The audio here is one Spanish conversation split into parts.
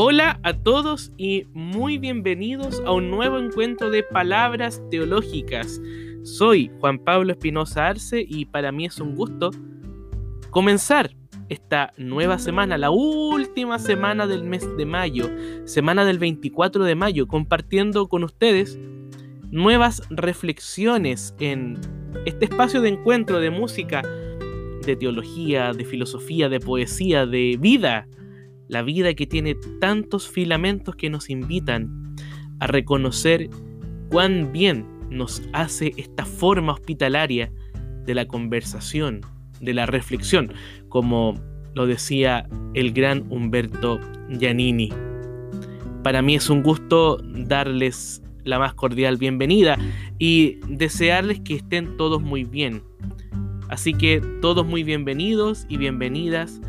Hola a todos y muy bienvenidos a un nuevo encuentro de palabras teológicas. Soy Juan Pablo Espinosa Arce y para mí es un gusto comenzar esta nueva semana, la última semana del mes de mayo, semana del 24 de mayo, compartiendo con ustedes nuevas reflexiones en este espacio de encuentro de música, de teología, de filosofía, de poesía, de vida la vida que tiene tantos filamentos que nos invitan a reconocer cuán bien nos hace esta forma hospitalaria de la conversación, de la reflexión, como lo decía el gran Humberto Giannini. Para mí es un gusto darles la más cordial bienvenida y desearles que estén todos muy bien. Así que todos muy bienvenidos y bienvenidas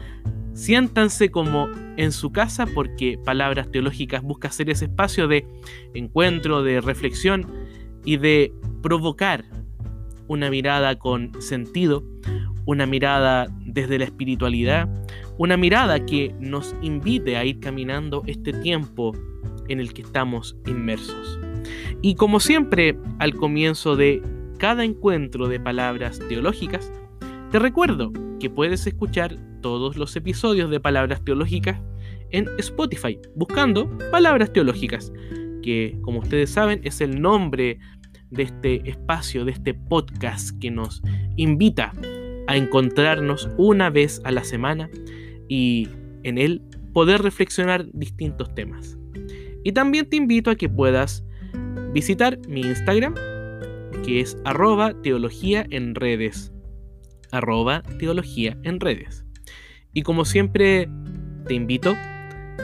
Siéntanse como en su casa porque Palabras Teológicas busca ser ese espacio de encuentro, de reflexión y de provocar una mirada con sentido, una mirada desde la espiritualidad, una mirada que nos invite a ir caminando este tiempo en el que estamos inmersos. Y como siempre, al comienzo de cada encuentro de palabras teológicas, te recuerdo que puedes escuchar todos los episodios de Palabras Teológicas en Spotify, buscando Palabras Teológicas, que como ustedes saben es el nombre de este espacio, de este podcast que nos invita a encontrarnos una vez a la semana y en él poder reflexionar distintos temas. Y también te invito a que puedas visitar mi Instagram, que es arroba teología en redes. Arroba teología en redes. Y como siempre, te invito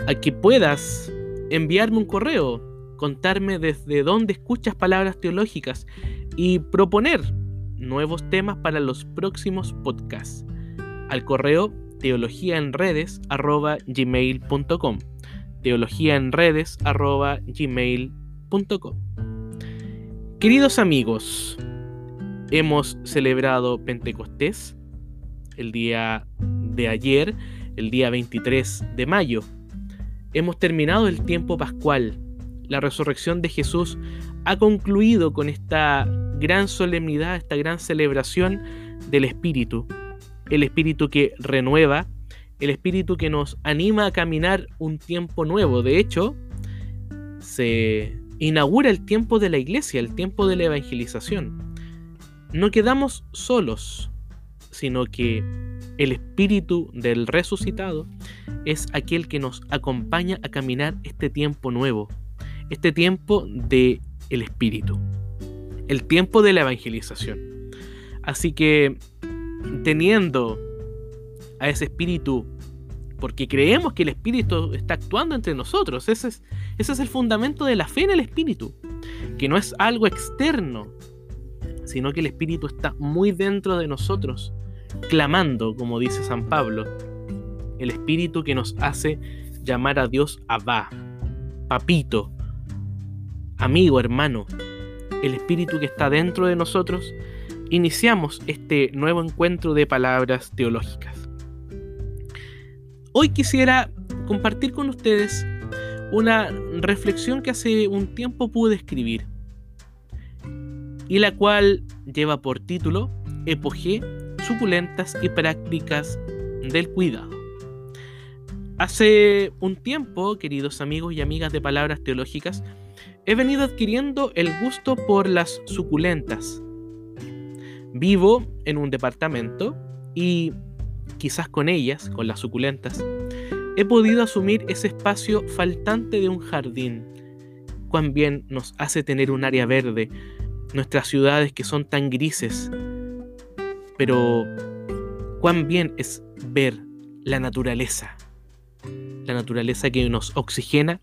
a que puedas enviarme un correo, contarme desde dónde escuchas palabras teológicas y proponer nuevos temas para los próximos podcasts. Al correo teologíaenredes.gmail.com teologíaenredes.gmail.com Queridos amigos, hemos celebrado Pentecostés el día de ayer, el día 23 de mayo. Hemos terminado el tiempo pascual. La resurrección de Jesús ha concluido con esta gran solemnidad, esta gran celebración del Espíritu. El Espíritu que renueva, el Espíritu que nos anima a caminar un tiempo nuevo. De hecho, se inaugura el tiempo de la iglesia, el tiempo de la evangelización. No quedamos solos, sino que el espíritu del resucitado es aquel que nos acompaña a caminar este tiempo nuevo, este tiempo de el espíritu, el tiempo de la evangelización. Así que teniendo a ese espíritu, porque creemos que el espíritu está actuando entre nosotros, ese es, ese es el fundamento de la fe en el espíritu, que no es algo externo, sino que el espíritu está muy dentro de nosotros clamando, como dice San Pablo, el espíritu que nos hace llamar a Dios Abba, papito, amigo, hermano, el espíritu que está dentro de nosotros, iniciamos este nuevo encuentro de palabras teológicas. Hoy quisiera compartir con ustedes una reflexión que hace un tiempo pude escribir y la cual lleva por título Epogé suculentas y prácticas del cuidado. Hace un tiempo, queridos amigos y amigas de palabras teológicas, he venido adquiriendo el gusto por las suculentas. Vivo en un departamento y quizás con ellas, con las suculentas, he podido asumir ese espacio faltante de un jardín. Cuán bien nos hace tener un área verde, nuestras ciudades que son tan grises, pero cuán bien es ver la naturaleza, la naturaleza que nos oxigena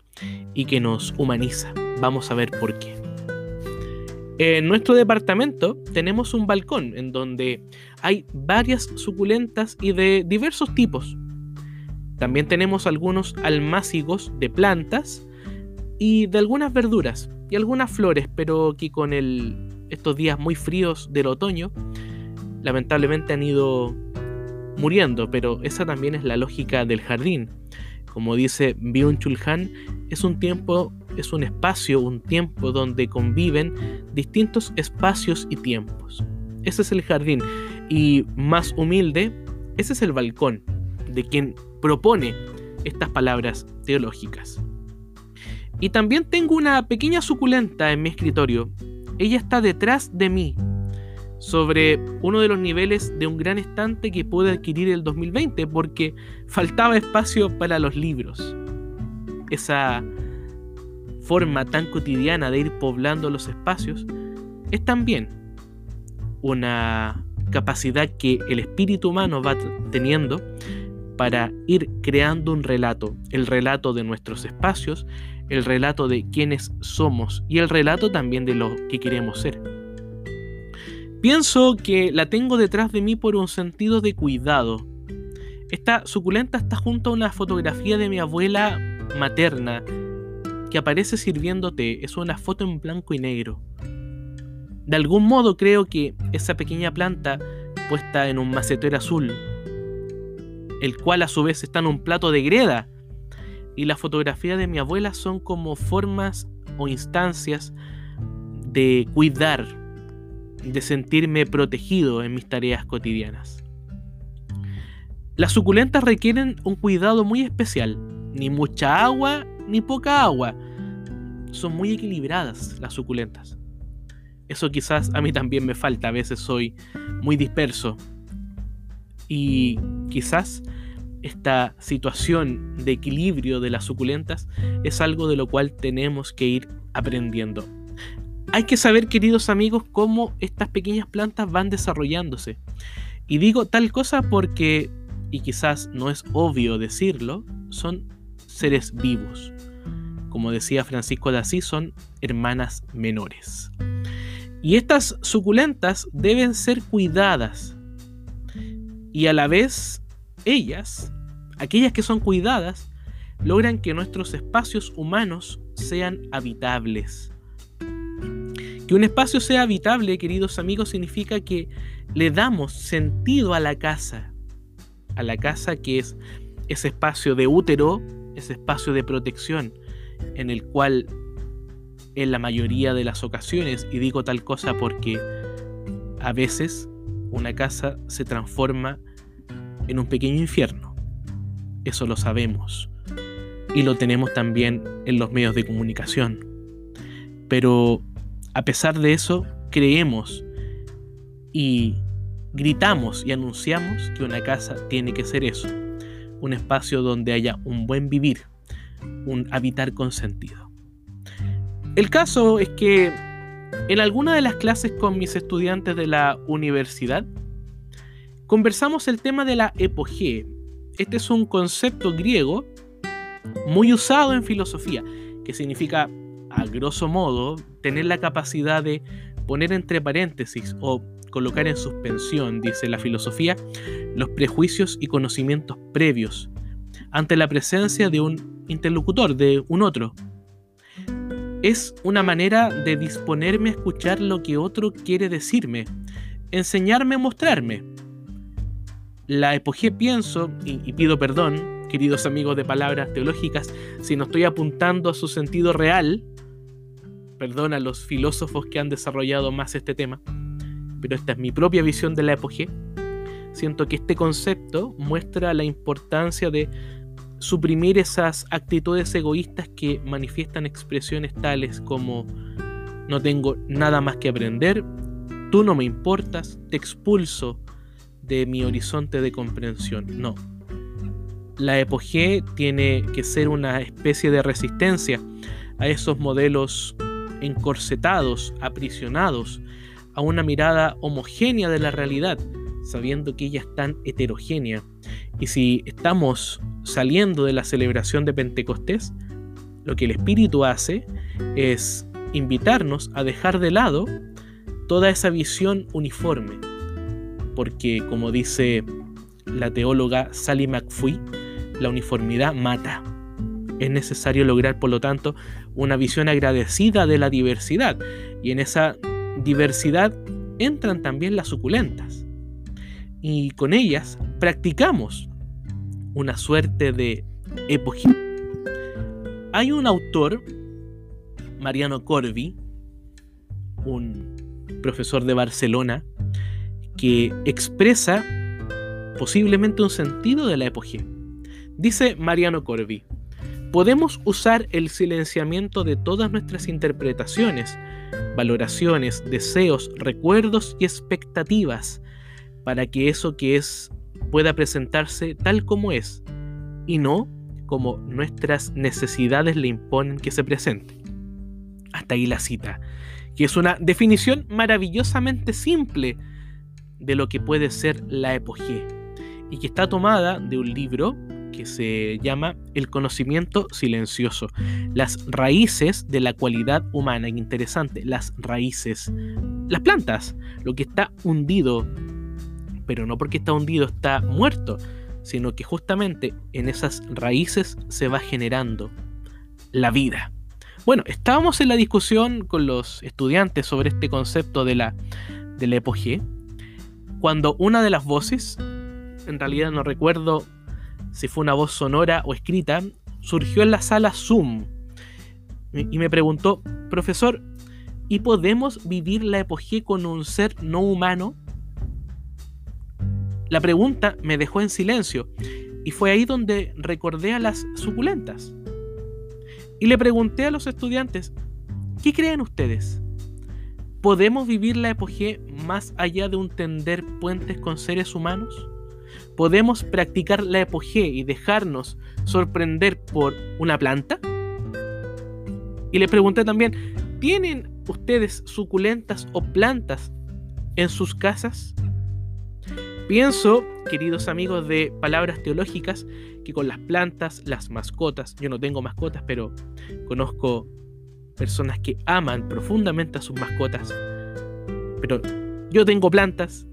y que nos humaniza. Vamos a ver por qué. En nuestro departamento tenemos un balcón en donde hay varias suculentas y de diversos tipos. También tenemos algunos almácigos de plantas y de algunas verduras y algunas flores, pero que con estos días muy fríos del otoño lamentablemente han ido muriendo, pero esa también es la lógica del jardín. Como dice Byung-Chul Han, es un tiempo, es un espacio, un tiempo donde conviven distintos espacios y tiempos. Ese es el jardín. Y más humilde, ese es el balcón de quien propone estas palabras teológicas. Y también tengo una pequeña suculenta en mi escritorio. Ella está detrás de mí, sobre uno de los niveles de un gran estante que pude adquirir el 2020 porque faltaba espacio para los libros. Esa forma tan cotidiana de ir poblando los espacios es también una capacidad que el espíritu humano va teniendo para ir creando un relato, el relato de nuestros espacios, el relato de quiénes somos y el relato también de lo que queremos ser. Pienso que la tengo detrás de mí por un sentido de cuidado. Esta suculenta está junto a una fotografía de mi abuela materna que aparece sirviéndote. Es una foto en blanco y negro. De algún modo creo que esa pequeña planta puesta en un macetero azul, el cual a su vez está en un plato de greda, y la fotografía de mi abuela son como formas o instancias de cuidar, de sentirme protegido en mis tareas cotidianas. Las suculentas requieren un cuidado muy especial, ni mucha agua ni poca agua. Son muy equilibradas las suculentas. Eso quizás a mí también me falta, a veces soy muy disperso. Y quizás esta situación de equilibrio de las suculentas es algo de lo cual tenemos que ir aprendiendo. Hay que saber, queridos amigos, cómo estas pequeñas plantas van desarrollándose. Y digo tal cosa porque, y quizás no es obvio decirlo, son seres vivos. Como decía Francisco de Asís, son hermanas menores. Y estas suculentas deben ser cuidadas. Y a la vez, ellas, aquellas que son cuidadas, logran que nuestros espacios humanos sean habitables. Que un espacio sea habitable, queridos amigos, significa que le damos sentido a la casa. A la casa que es ese espacio de útero, ese espacio de protección, en el cual en la mayoría de las ocasiones, y digo tal cosa porque a veces una casa se transforma en un pequeño infierno. Eso lo sabemos. Y lo tenemos también en los medios de comunicación. Pero a pesar de eso, creemos y gritamos y anunciamos que una casa tiene que ser eso. Un espacio donde haya un buen vivir, un habitar con sentido. El caso es que en alguna de las clases con mis estudiantes de la universidad, conversamos el tema de la epogee. Este es un concepto griego muy usado en filosofía, que significa, a grosso modo, tener la capacidad de poner entre paréntesis o colocar en suspensión, dice la filosofía, los prejuicios y conocimientos previos ante la presencia de un interlocutor, de un otro, es una manera de disponerme a escuchar lo que otro quiere decirme, enseñarme, mostrarme. La epogé pienso, y, pido perdón, queridos amigos de palabras teológicas, si no estoy apuntando a su sentido real, perdón a los filósofos que han desarrollado más este tema, pero esta es mi propia visión de la epogé. Siento que este concepto muestra la importancia de suprimir esas actitudes egoístas que manifiestan expresiones tales como no tengo nada más que aprender, tú no me importas, te expulso de mi horizonte de comprensión. No. La epogé tiene que ser una especie de resistencia a esos modelos encorsetados, aprisionados, a una mirada homogénea de la realidad, sabiendo que ella es tan heterogénea. Y si estamos saliendo de la celebración de Pentecostés, lo que el Espíritu hace es invitarnos a dejar de lado toda esa visión uniforme. Porque, como dice la teóloga Sally McPhee, la uniformidad mata. Es necesario lograr, por lo tanto, una visión agradecida de la diversidad. Y en esa diversidad entran también las suculentas. Y con ellas practicamos una suerte de epogé. Hay un autor, Mariano Corvi, un profesor de Barcelona, que expresa posiblemente un sentido de la epogé. Dice Mariano Corvi, podemos usar el silenciamiento de todas nuestras interpretaciones, valoraciones, deseos, recuerdos y expectativas para que eso que es pueda presentarse tal como es y no como nuestras necesidades le imponen que se presente. Hasta ahí la cita, que es una definición maravillosamente simple de lo que puede ser la epogé y que está tomada de un libro que se llama El conocimiento silencioso, las raíces de la cualidad humana. Interesante, las raíces, las plantas, lo que está hundido, pero no porque está hundido está muerto, sino que justamente en esas raíces se va generando la vida. Bueno, estábamos en la discusión con los estudiantes sobre este concepto de la, de la cuando una de las voces, en realidad no recuerdo si fue una voz sonora o escrita, surgió en la sala Zoom y me preguntó, profesor, ¿y podemos vivir la epogé con un ser no humano? La pregunta me dejó en silencio y fue ahí donde recordé a las suculentas. Y le pregunté a los estudiantes, ¿qué creen ustedes? ¿Podemos vivir la epogé más allá de un tender puentes con seres humanos? ¿Podemos practicar la epogé y dejarnos sorprender por una planta? Y le pregunté también, ¿tienen ustedes suculentas o plantas en sus casas? Pienso, queridos amigos de palabras teológicas, que con las plantas, las mascotas, yo no tengo mascotas, pero conozco personas que aman profundamente a sus mascotas. Pero yo tengo plantas,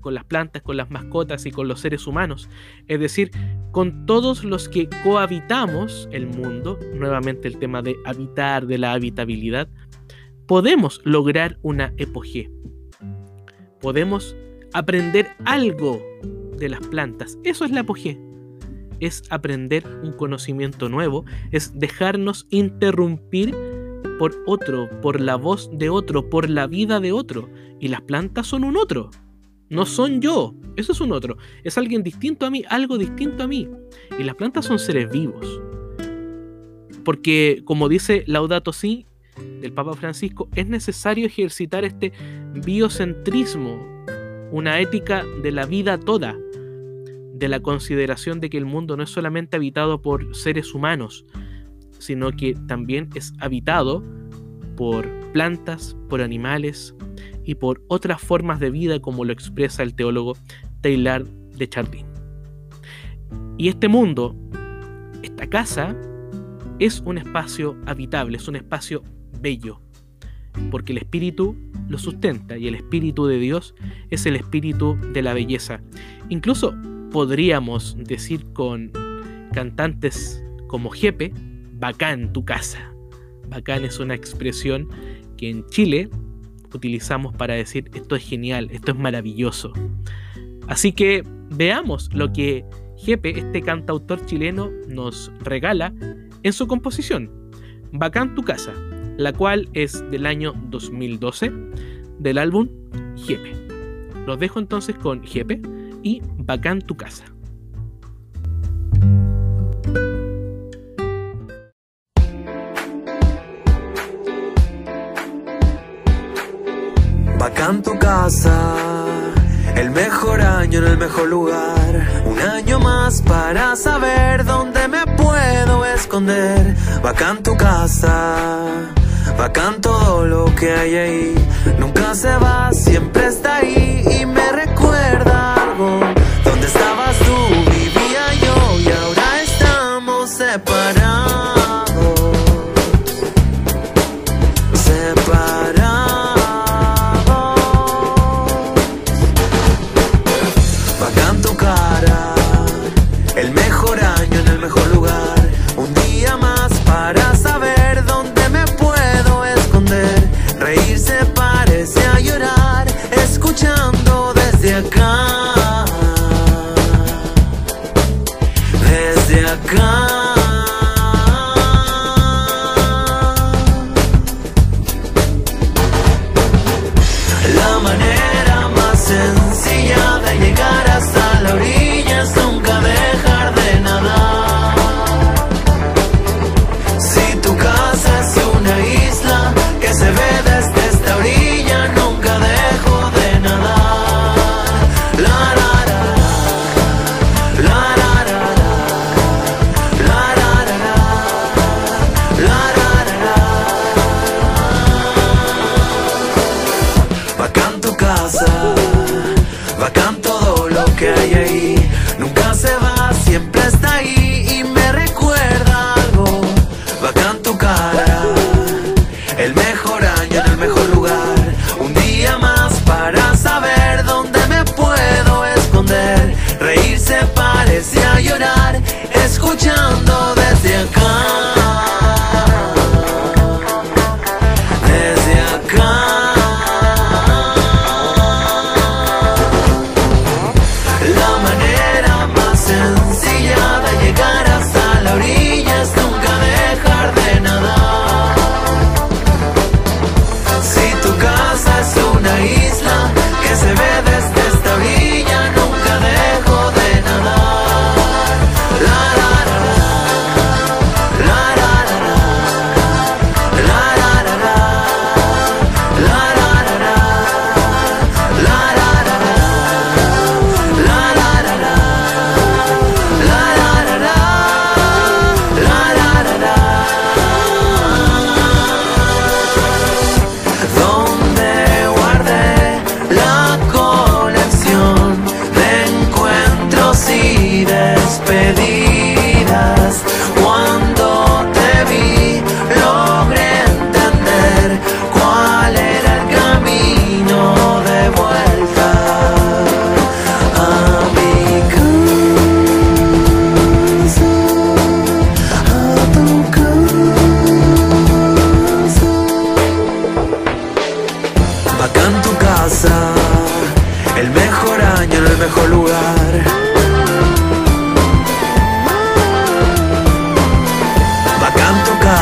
con las plantas, con las mascotas y con los seres humanos. Es decir, con todos los que cohabitamos el mundo, nuevamente el tema de habitar, de la habitabilidad, podemos lograr una epogé. Podemos aprender algo de las plantas. Eso es la apogé es aprender un conocimiento nuevo, es dejarnos interrumpir por otro, por la voz de otro, por la vida de otro. Y las plantas son un otro. No son yo, eso es un otro. Es alguien distinto a mí, algo distinto a mí. Y las plantas son seres vivos. Porque, como dice Laudato Si del Papa Francisco, es necesario ejercitar este biocentrismo, una ética de la vida toda, de la consideración de que el mundo no es solamente habitado por seres humanos, sino que también es habitado por plantas, por animales y por otras formas de vida como lo expresa el teólogo Taylor de Chardin. Y este mundo, esta casa, es un espacio habitable, es un espacio bello, porque el espíritu lo sustenta y el espíritu de Dios es el espíritu de la belleza. Incluso podríamos decir con cantantes como Jepe, bacán tu casa. Bacán es una expresión que en Chile utilizamos para decir esto es genial, esto es maravilloso. Así que veamos lo que Jepe, este cantautor chileno, nos regala en su composición, Bacán tu casa, la cual es del año 2012 del álbum Jepe. Los dejo entonces con Jepe y Bacán tu casa. Bacán tu casa, el mejor año en el mejor lugar. Un año más para saber dónde me puedo esconder. Bacán tu casa, bacán todo lo que hay ahí. Nunca se va, siempre está ahí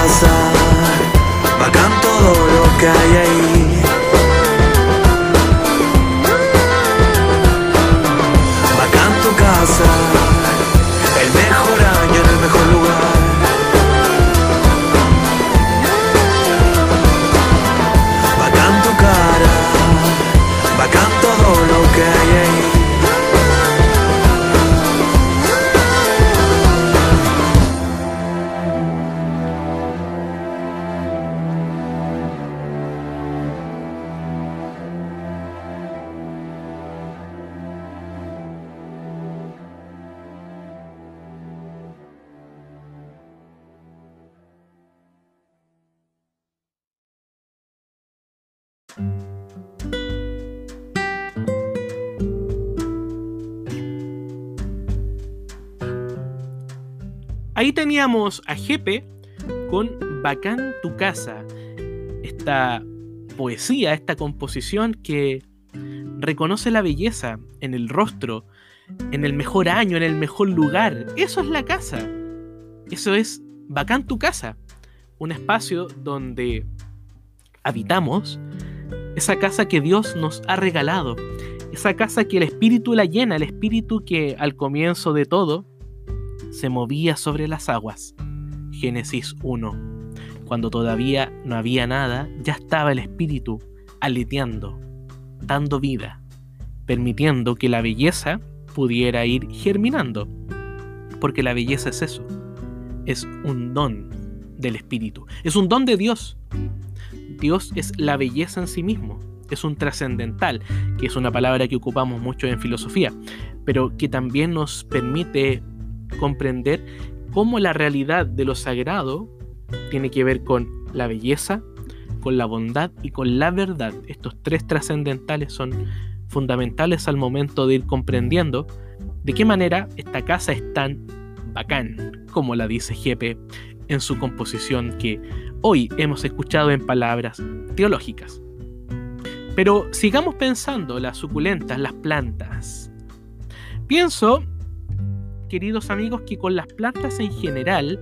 casa, Ahí teníamos a Jepe con Bacán tu casa. Esta poesía, esta composición que reconoce la belleza en el rostro, en el mejor año, en el mejor lugar. Eso es la casa. Eso es Bacán tu casa. Un espacio donde habitamos esa casa que Dios nos ha regalado. Esa casa que el Espíritu la llena, el Espíritu que al comienzo de todo se movía sobre las aguas. Génesis 1. Cuando todavía no había nada, ya estaba el Espíritu aleteando, dando vida, permitiendo que la belleza pudiera ir germinando. Porque la belleza es eso, es un don del Espíritu, es un don de Dios. Dios es la belleza en sí mismo, es un trascendental, que es una palabra que ocupamos mucho en filosofía, pero que también nos permite comprender cómo la realidad de lo sagrado tiene que ver con la belleza, con la bondad y con la verdad. Estos tres trascendentales son fundamentales al momento de ir comprendiendo de qué manera esta casa es tan bacán, como la dice Jepe en su composición que hoy hemos escuchado en palabras teológicas. Pero sigamos pensando las suculentas, las plantas. Pienso queridos amigos, que con las plantas en general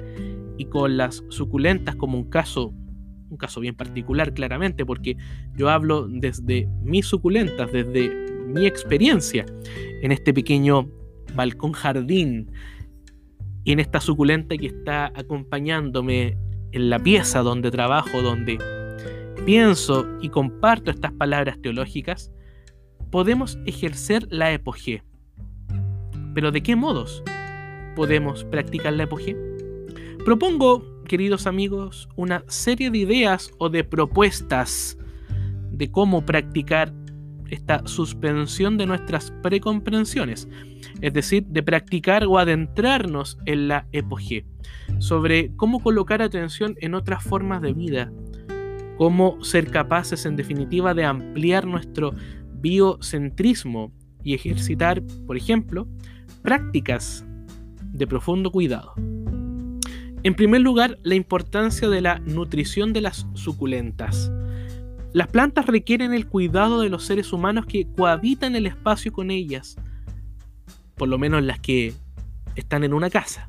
y con las suculentas como un caso, un caso bien particular claramente, porque yo hablo desde mis suculentas, desde mi experiencia en este pequeño balcón jardín y en esta suculenta que está acompañándome en la pieza donde trabajo, donde pienso y comparto estas palabras teológicas, podemos ejercer la epogé. Pero ¿de qué modos podemos practicar la epogé? Propongo, queridos amigos, una serie de ideas o de propuestas de cómo practicar esta suspensión de nuestras precomprensiones, es decir, de practicar o adentrarnos en la epogé, sobre cómo colocar atención en otras formas de vida, cómo ser capaces en definitiva de ampliar nuestro biocentrismo y ejercitar, por ejemplo, prácticas de profundo cuidado. En primer lugar, la importancia de la nutrición de las suculentas. Las plantas requieren el cuidado de los seres humanos que cohabitan el espacio con ellas, por lo menos las que están en una casa.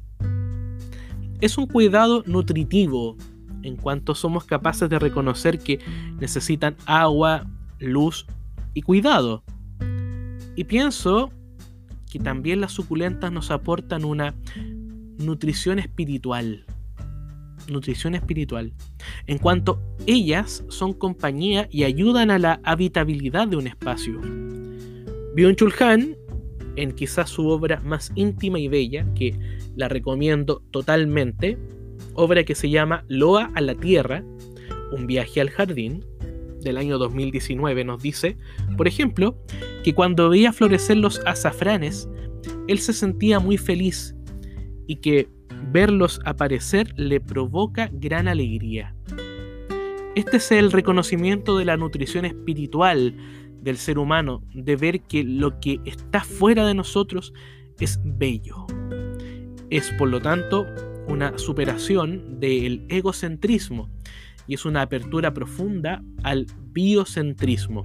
Es un cuidado nutritivo en cuanto somos capaces de reconocer que necesitan agua, luz y cuidado. Y pienso que también las suculentas nos aportan una nutrición espiritual nutrición espiritual, en cuanto ellas son compañía y ayudan a la habitabilidad de un espacio. Byung-Chul Han, en quizás su obra más íntima y bella, que la recomiendo totalmente, obra que se llama Loa a la Tierra, un viaje al jardín, del año 2019, nos dice, por ejemplo, que cuando veía florecer los azafranes, él se sentía muy feliz y que verlos aparecer le provoca gran alegría. Este es el reconocimiento de la nutrición espiritual del ser humano, de ver que lo que está fuera de nosotros es bello. Es por lo tanto una superación del egocentrismo y es una apertura profunda al biocentrismo,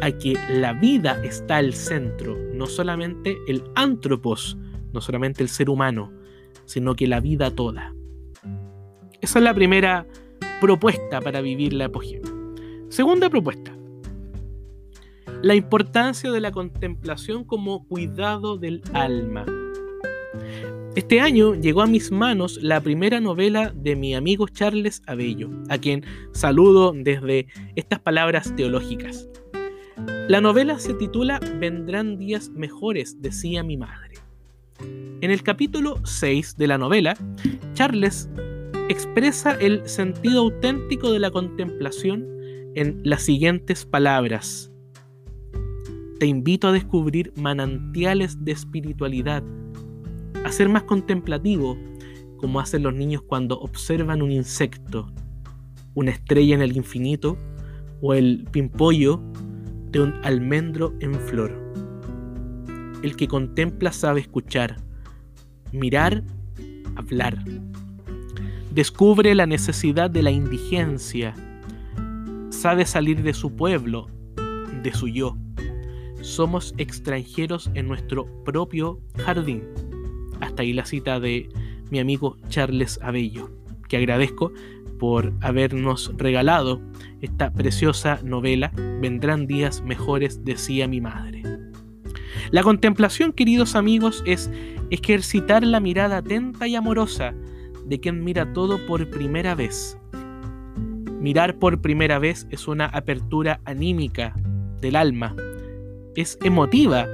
a que la vida está al centro, no solamente el antropos, no solamente el ser humano, sino que la vida toda. Esa es la primera propuesta para vivir la apogeo. Segunda propuesta. La importancia de la contemplación como cuidado del alma. Este año llegó a mis manos la primera novela de mi amigo Charles Abello, a quien saludo desde estas palabras teológicas. La novela se titula Vendrán días mejores, decía mi madre. En el capítulo 6 de la novela, Charles expresa el sentido auténtico de la contemplación en las siguientes palabras. Te invito a descubrir manantiales de espiritualidad, a ser más contemplativo, como hacen los niños cuando observan un insecto, una estrella en el infinito o el pimpollo de un almendro en flor. El que contempla sabe escuchar, mirar, hablar. Descubre la necesidad de la indigencia. Sabe salir de su pueblo, de su yo. Somos extranjeros en nuestro propio jardín. Hasta ahí la cita de mi amigo Charles Abello, que agradezco por habernos regalado esta preciosa novela. Vendrán días mejores, decía mi madre. La contemplación, queridos amigos, es ejercitar la mirada atenta y amorosa de quien mira todo por primera vez. Mirar por primera vez es una apertura anímica del alma, es emotiva,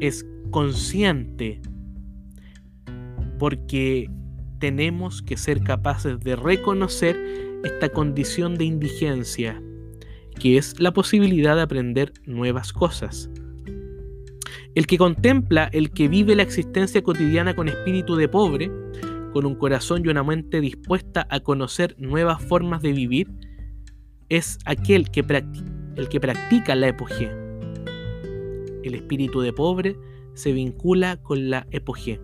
es consciente, porque tenemos que ser capaces de reconocer esta condición de indigencia, que es la posibilidad de aprender nuevas cosas. El que contempla, el que vive la existencia cotidiana con espíritu de pobre, con un corazón y una mente dispuesta a conocer nuevas formas de vivir, es aquel que, practica la epogé. El espíritu de pobre se vincula con la epogé.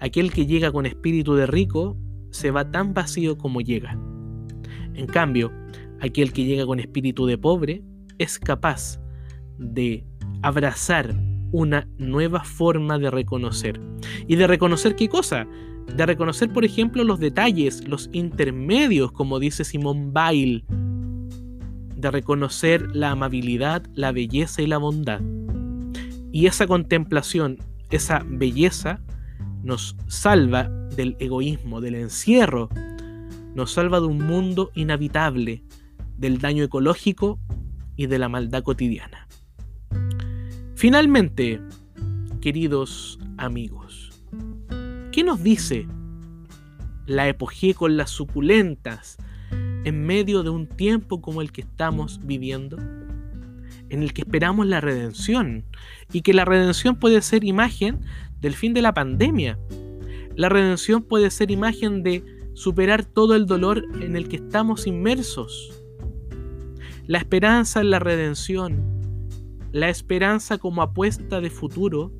Aquel que llega con espíritu de rico se va tan vacío como llega. En cambio, aquel que llega con espíritu de pobre es capaz de abrazar una nueva forma de reconocer. ¿Y de reconocer qué cosa? De reconocer, por ejemplo, los detalles, los intermedios, como dice Simón Bail. De reconocer la amabilidad, la belleza y la bondad. Y esa contemplación, esa belleza, nos salva del egoísmo, del encierro, nos salva de un mundo inhabitable, del daño ecológico y de la maldad cotidiana. Finalmente, queridos amigos, ¿qué nos dice la epogé con las suculentas en medio de un tiempo como el que estamos viviendo? en el que esperamos la redención y que la redención puede ser imagen del fin de la pandemia. La redención puede ser imagen de superar todo el dolor en el que estamos inmersos. La esperanza en la redención, la esperanza como apuesta de futuro,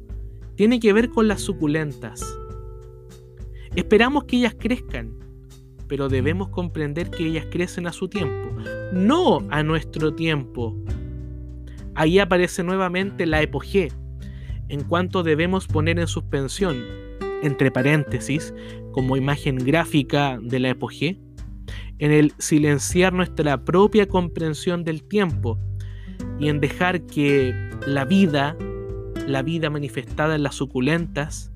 tiene que ver con las suculentas. Esperamos que ellas crezcan, pero debemos comprender que ellas crecen a su tiempo, no a nuestro tiempo. Ahí aparece nuevamente la epogé, en cuanto debemos poner en suspensión, entre paréntesis, como imagen gráfica de la epogé, en el silenciar nuestra propia comprensión del tiempo y en dejar que la vida, la vida manifestada en las suculentas,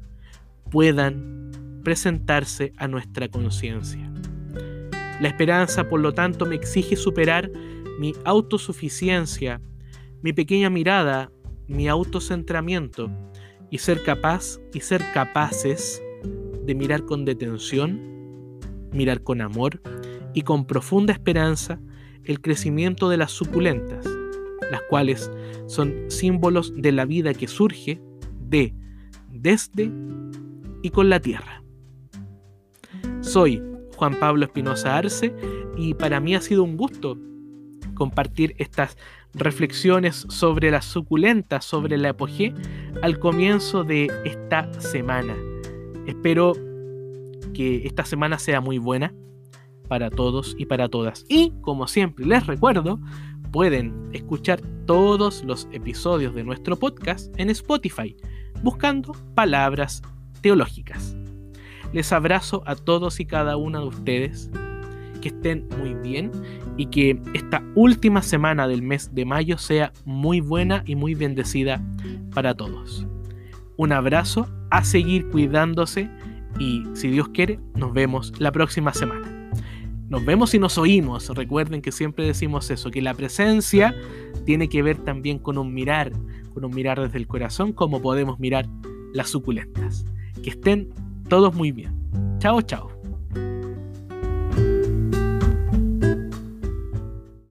puedan presentarse a nuestra conciencia. La esperanza, por lo tanto, me exige superar mi autosuficiencia, mi pequeña mirada, mi autocentramiento y ser capaz y ser capaces de mirar con detención, mirar con amor y con profunda esperanza el crecimiento de las suculentas, las cuales son símbolos de la vida que surge de, desde y con la tierra. Soy Juan Pablo Espinosa Arce y para mí ha sido un gusto compartir estas reflexiones sobre la suculenta, sobre la apogé al comienzo de esta semana. Espero que esta semana sea muy buena para todos y para todas. Y como siempre les recuerdo, pueden escuchar todos los episodios de nuestro podcast en Spotify, buscando palabras teológicas. Les abrazo a todos y cada una de ustedes. Que estén muy bien y que esta última semana del mes de mayo sea muy buena y muy bendecida para todos. Un abrazo, a seguir cuidándose y si Dios quiere, nos vemos la próxima semana. Nos vemos y nos oímos. Recuerden que siempre decimos eso, que la presencia tiene que ver también con un mirar, con un mirar desde el corazón, como podemos mirar las suculentas. Que estén todos muy bien. Chao, chao.